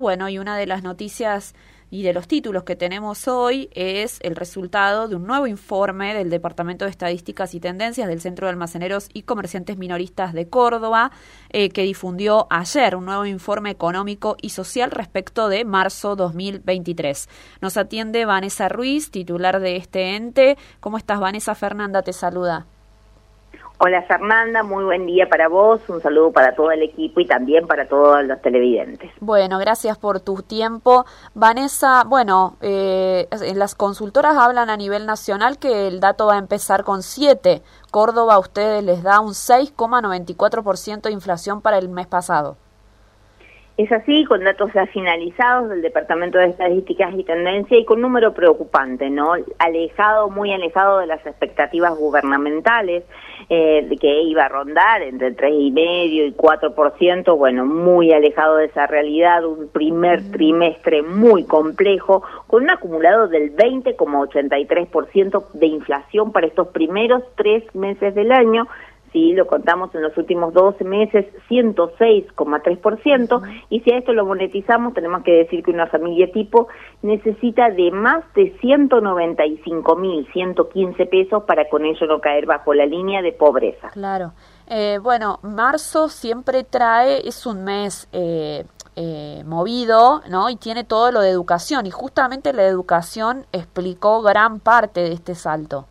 Bueno, y una de las noticias y de los títulos que tenemos hoy es el resultado de un nuevo informe del Departamento de Estadísticas y Tendencias del Centro de Almaceneros y Comerciantes Minoristas de Córdoba, eh, que difundió ayer un nuevo informe económico y social respecto de marzo 2023. Nos atiende Vanessa Ruiz, titular de este ente. ¿Cómo estás, Vanessa? Fernanda te saluda. Hola Fernanda, muy buen día para vos, un saludo para todo el equipo y también para todos los televidentes. Bueno, gracias por tu tiempo. Vanessa, bueno, eh, las consultoras hablan a nivel nacional que el dato va a empezar con 7. Córdoba a ustedes les da un 6,94% de inflación para el mes pasado. Es así, con datos ya finalizados del Departamento de Estadísticas y Tendencia y con número preocupante, ¿no? Alejado, muy alejado de las expectativas gubernamentales, eh, que iba a rondar entre tres y medio y 4%, bueno, muy alejado de esa realidad, un primer trimestre muy complejo, con un acumulado del 20,83% de inflación para estos primeros tres meses del año, si lo contamos en los últimos 12 meses, 106,3%, y si a esto lo monetizamos, tenemos que decir que una familia tipo necesita de más de 195.115 pesos para con ello no caer bajo la línea de pobreza. Claro. Eh, bueno, marzo siempre trae, es un mes eh, eh, movido, ¿no? Y tiene todo lo de educación, y justamente la educación explicó gran parte de este salto.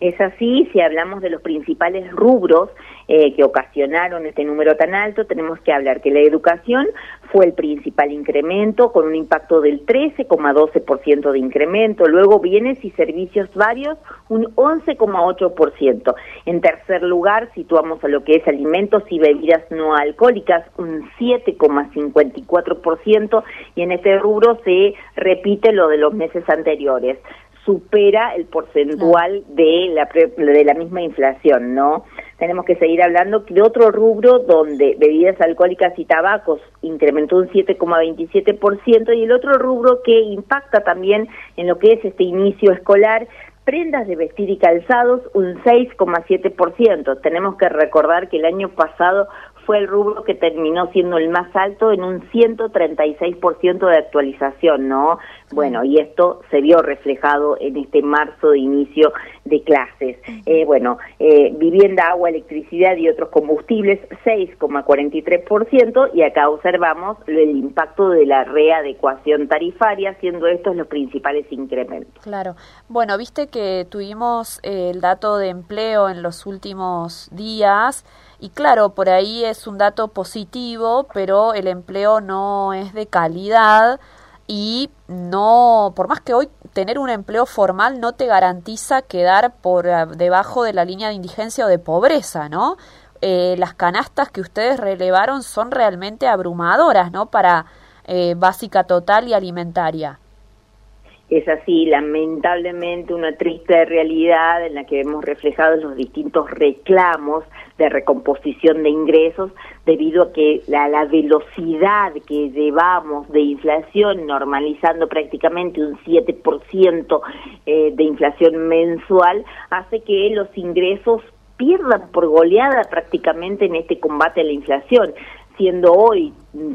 Es así, si hablamos de los principales rubros eh, que ocasionaron este número tan alto, tenemos que hablar que la educación fue el principal incremento, con un impacto del 13,12% de incremento. Luego bienes y servicios varios, un 11,8%. En tercer lugar, situamos a lo que es alimentos y bebidas no alcohólicas, un 7,54%. Y en este rubro se repite lo de los meses anteriores supera el porcentual de la, de la misma inflación, ¿no? Tenemos que seguir hablando de otro rubro donde bebidas alcohólicas y tabacos incrementó un 7,27% y el otro rubro que impacta también en lo que es este inicio escolar prendas de vestir y calzados un 6,7%. Tenemos que recordar que el año pasado fue el rubro que terminó siendo el más alto en un 136% de actualización, ¿no? Bueno, y esto se vio reflejado en este marzo de inicio de clases. Eh, bueno, eh, vivienda, agua, electricidad y otros combustibles, 6,43%, y acá observamos el impacto de la readecuación tarifaria, siendo estos los principales incrementos. Claro. Bueno, viste que tuvimos el dato de empleo en los últimos días. Y claro, por ahí es un dato positivo, pero el empleo no es de calidad y no, por más que hoy tener un empleo formal no te garantiza quedar por eh, debajo de la línea de indigencia o de pobreza, ¿no? Eh, las canastas que ustedes relevaron son realmente abrumadoras, ¿no? Para eh, básica total y alimentaria es así, lamentablemente, una triste realidad en la que vemos reflejados los distintos reclamos de recomposición de ingresos debido a que la, velocidad que llevamos de inflación, normalizando prácticamente un 7% eh, de inflación mensual, hace que los ingresos pierdan por goleada prácticamente en este combate a la inflación siendo hoy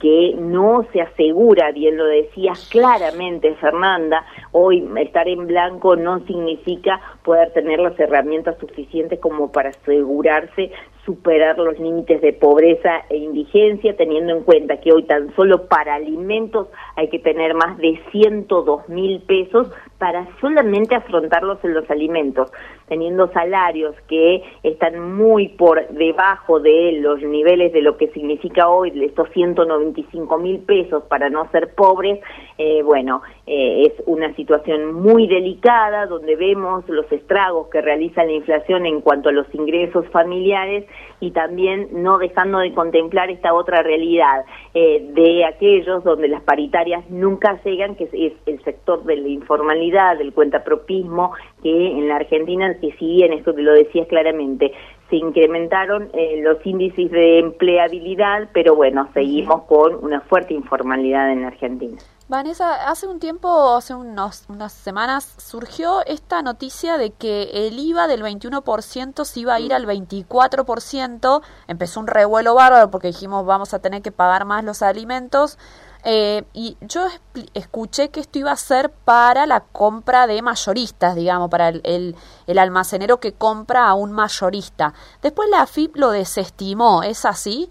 que no se asegura, bien lo decías claramente Fernanda, hoy estar en blanco no significa poder tener las herramientas suficientes como para asegurarse superar los límites de pobreza e indigencia, teniendo en cuenta que hoy tan solo para alimentos hay que tener más de 102 mil pesos para solamente afrontarlos en los alimentos, teniendo salarios que están muy por debajo de los niveles de lo que significa hoy estos 195 mil pesos para no ser pobres, eh, bueno, eh, es una situación muy delicada donde vemos los estragos que realiza la inflación en cuanto a los ingresos familiares y también no dejando de contemplar esta otra realidad eh, de aquellos donde las paritarias nunca llegan, que es el sector de la informalidad, del cuentapropismo, que en la Argentina, que si bien esto te lo decías claramente, se incrementaron eh, los índices de empleabilidad, pero bueno, seguimos con una fuerte informalidad en la Argentina. Vanessa, hace un tiempo, hace unos, unas semanas, surgió esta noticia de que el IVA del 21% se iba a ir al 24%. Empezó un revuelo bárbaro porque dijimos vamos a tener que pagar más los alimentos. Eh, y yo escuché que esto iba a ser para la compra de mayoristas, digamos, para el, el, almacenero que compra a un mayorista. Después la AFIP lo desestimó, ¿es así?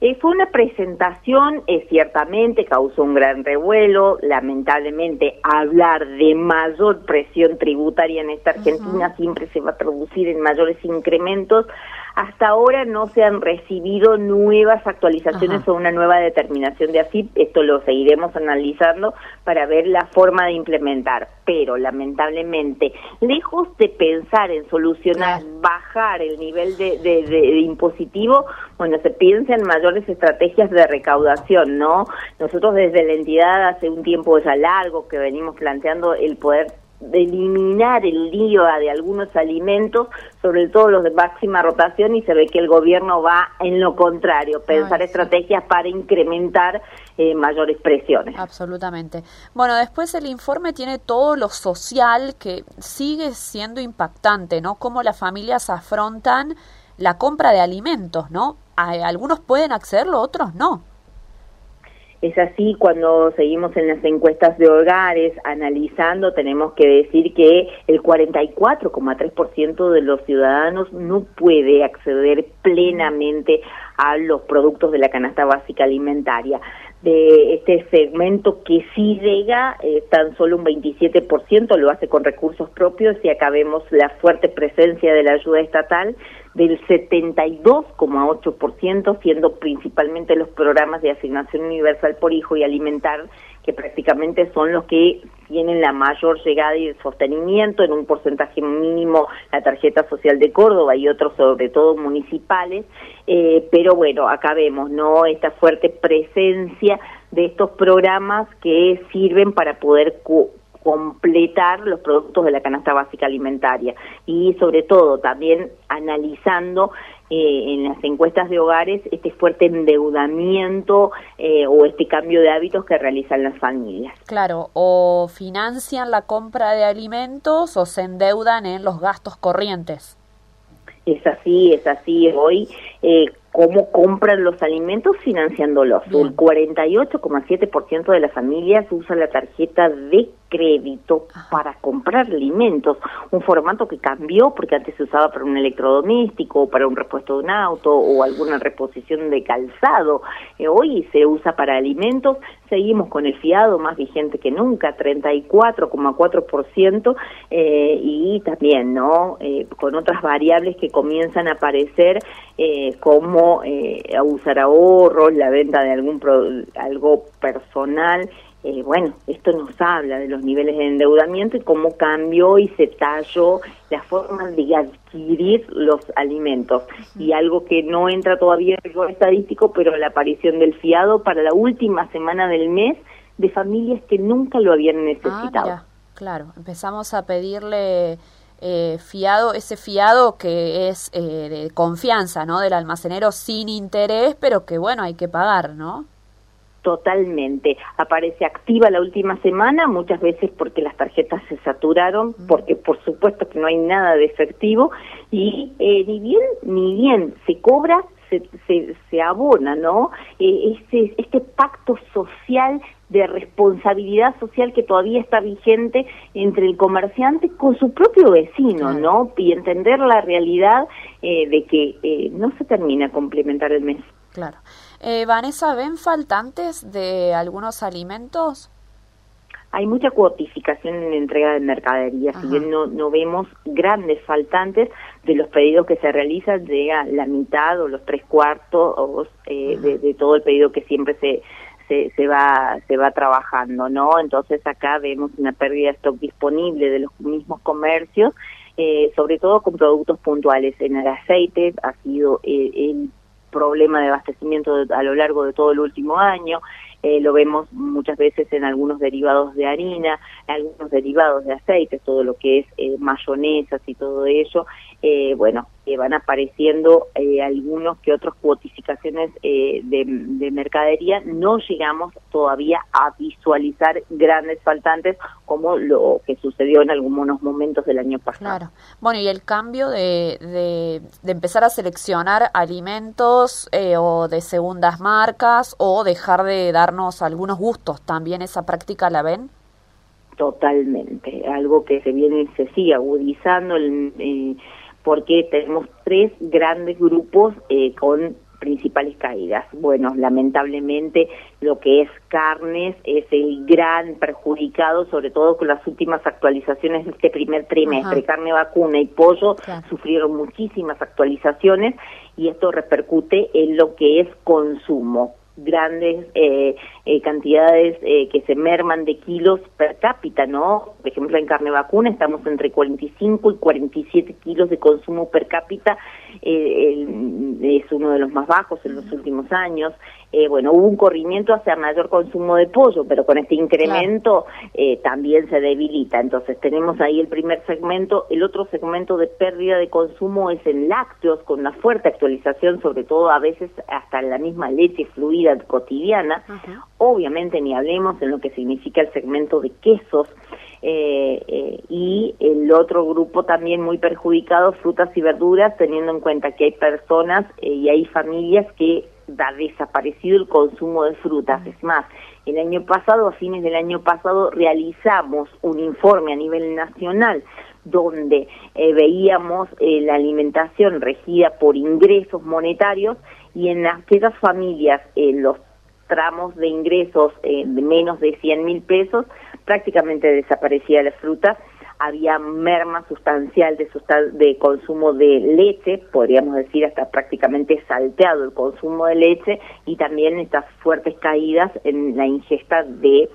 Eh, fue una presentación, eh, ciertamente causó un gran revuelo, lamentablemente hablar de mayor presión tributaria en esta Argentina siempre se va a traducir en mayores incrementos hasta ahora no se han recibido nuevas actualizaciones o una nueva determinación de AFIP. Esto lo seguiremos analizando para ver la forma de implementar. Pero lamentablemente, lejos de pensar en solucionar, bajar el nivel de, de, impositivo, bueno, se piensa en mayores estrategias de recaudación, ¿no? Nosotros desde la entidad hace un tiempo ya largo que venimos planteando el poder de eliminar el lío de algunos alimentos, sobre todo los de máxima rotación, y se ve que el gobierno va en lo contrario, pensar estrategias para incrementar eh, mayores presiones. Absolutamente. Bueno, después el informe tiene todo lo social que sigue siendo impactante, ¿no? Cómo las familias afrontan la compra de alimentos, ¿no? Algunos pueden accederlo, otros no. Es así cuando seguimos en las encuestas de hogares analizando, tenemos que decir que el 44,3% de los ciudadanos no puede acceder plenamente a los productos de la canasta básica alimentaria. De este segmento que sí llega, tan solo un 27% lo hace con recursos propios y acá vemos la fuerte presencia de la ayuda estatal del 72,8%, siendo principalmente los programas de asignación universal por hijo y alimentar, que prácticamente son los que tienen la mayor llegada y sostenimiento, en un porcentaje mínimo la tarjeta social de Córdoba y otros sobre todo municipales, eh, pero bueno, acá vemos, ¿no? Esta fuerte presencia de estos programas que sirven para poder completar los productos de la canasta básica alimentaria y sobre todo también analizando eh, en las encuestas de hogares este fuerte endeudamiento eh, o este cambio de hábitos que realizan las familias. Claro, o financian la compra de alimentos o se endeudan en los gastos corrientes. Es así, es así. Hoy, eh, ¿cómo compran los alimentos? Financiándolos. El 48,7% de las familias usa la tarjeta de crédito para comprar alimentos, un formato que cambió porque antes se usaba para un electrodoméstico, para un repuesto de un auto o alguna reposición de calzado. Eh, hoy se usa para alimentos, seguimos con el fiado más vigente que nunca, 34,4%, eh, y también, ¿no? Eh, con otras variables que comienzan a aparecer eh, como eh, usar ahorros, la venta de algún algo personal, eh, bueno, esto nos habla de los niveles de endeudamiento y cómo cambió y se talló la forma de adquirir los alimentos. Y algo que no entra todavía en rigor estadístico, pero la aparición del fiado para la última semana del mes de familias que nunca lo habían necesitado. Ah, claro, empezamos a pedirle eh, fiado, ese fiado que es eh, de confianza, ¿no? Del almacenero sin interés, pero que bueno, hay que pagar, ¿no? Totalmente. Aparece activa la última semana, muchas veces porque las tarjetas se saturaron, porque por supuesto que no hay nada de efectivo y eh, ni bien ni bien se cobra, se, se, abona, ¿no? Eh, este, este pacto social de responsabilidad social que todavía está vigente entre el comerciante con su propio vecino, ¿no? Y entender la realidad eh, de que no se termina a complementar el mes. Claro. Eh, Vanessa, ¿ven faltantes de algunos alimentos? Hay mucha cuotificación en la entrega de mercadería, si bien no, no vemos grandes faltantes de los pedidos que se realizan, llega la mitad o los tres cuartos eh, de, todo el pedido que siempre se, se, se, va se va trabajando, ¿no? Entonces acá vemos una pérdida de stock disponible de los mismos comercios, eh, sobre todo con productos puntuales. En el aceite ha sido eh, el problema de abastecimiento a lo largo de todo el último año. Eh, lo vemos muchas veces en algunos derivados de harina, algunos derivados de aceite, todo lo que es eh, mayonesas y todo ello. Eh, bueno, que van apareciendo eh, algunos que otros cuotificaciones eh, de, de, mercadería, no llegamos todavía a visualizar grandes faltantes como lo que sucedió en algunos momentos del año pasado. Claro. Bueno, y el cambio de, de, de empezar a seleccionar alimentos eh, o de segundas marcas o dejar de darnos algunos gustos, ¿también esa práctica la ven? Totalmente, algo que se viene, se sigue agudizando, eh, porque tenemos tres grandes grupos eh, con principales caídas. Bueno, lamentablemente lo que es carnes es el gran perjudicado, sobre todo con las últimas actualizaciones de este primer trimestre. Carne vacuna y pollo sufrieron muchísimas actualizaciones y esto repercute en lo que es consumo grandes eh, eh, cantidades eh, que se merman de kilos per cápita, ¿no? Por ejemplo, en carne vacuna estamos entre 45 y 47 kilos de consumo per cápita, es uno de los más bajos en los últimos años. Bueno, hubo un corrimiento hacia mayor consumo de pollo, pero con este incremento también se debilita. Entonces tenemos ahí el primer segmento. El otro segmento de pérdida de consumo es en lácteos, con una fuerte actualización, sobre todo a veces hasta la misma leche fluida cotidiana. Obviamente ni hablemos en lo que significa el segmento de quesos eh, eh, y el otro grupo también muy perjudicado, frutas y verduras, teniendo en cuenta que hay personas eh, y hay familias que ha desaparecido el consumo de frutas. Es más, el año pasado, a fines del año pasado, realizamos un informe a nivel nacional donde veíamos la alimentación regida por ingresos monetarios y en aquellas familias, en los tramos de ingresos eh, de menos de 100 mil pesos, prácticamente desaparecía la fruta, había merma sustancial de, de consumo de leche, podríamos decir hasta prácticamente salteado el consumo de leche y también estas fuertes caídas en la ingesta de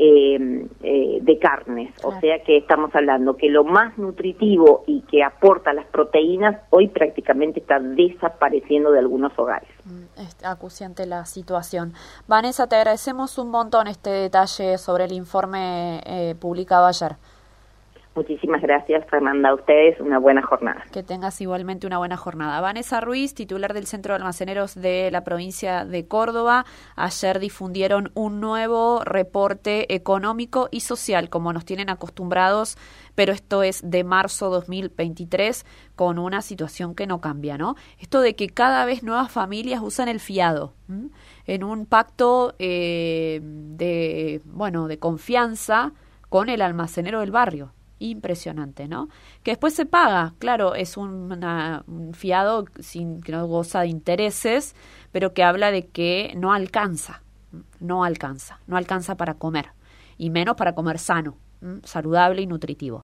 eh, eh, de carnes. O sea que estamos hablando que lo más nutritivo y que aporta las proteínas hoy prácticamente está desapareciendo de algunos hogares. Mm, es acuciante la situación. Vanessa, te agradecemos un montón este detalle sobre el informe eh, publicado ayer. Muchísimas gracias, Fernanda. A ustedes una buena jornada. Que tengas igualmente una buena jornada. Vanessa Ruiz, titular del Centro de Almaceneros de la provincia de Córdoba, ayer difundieron un nuevo reporte económico y social, como nos tienen acostumbrados, pero esto es de marzo 2023, con una situación que no cambia, ¿no? Esto de que cada vez nuevas familias usan el fiado en un pacto eh, de, bueno, de confianza con el almacenero del barrio impresionante, ¿no? Que después se paga, claro, es un, un, fiado sin que no goza de intereses, pero que habla de que no alcanza, no alcanza, no alcanza para comer y menos para comer sano, saludable y nutritivo.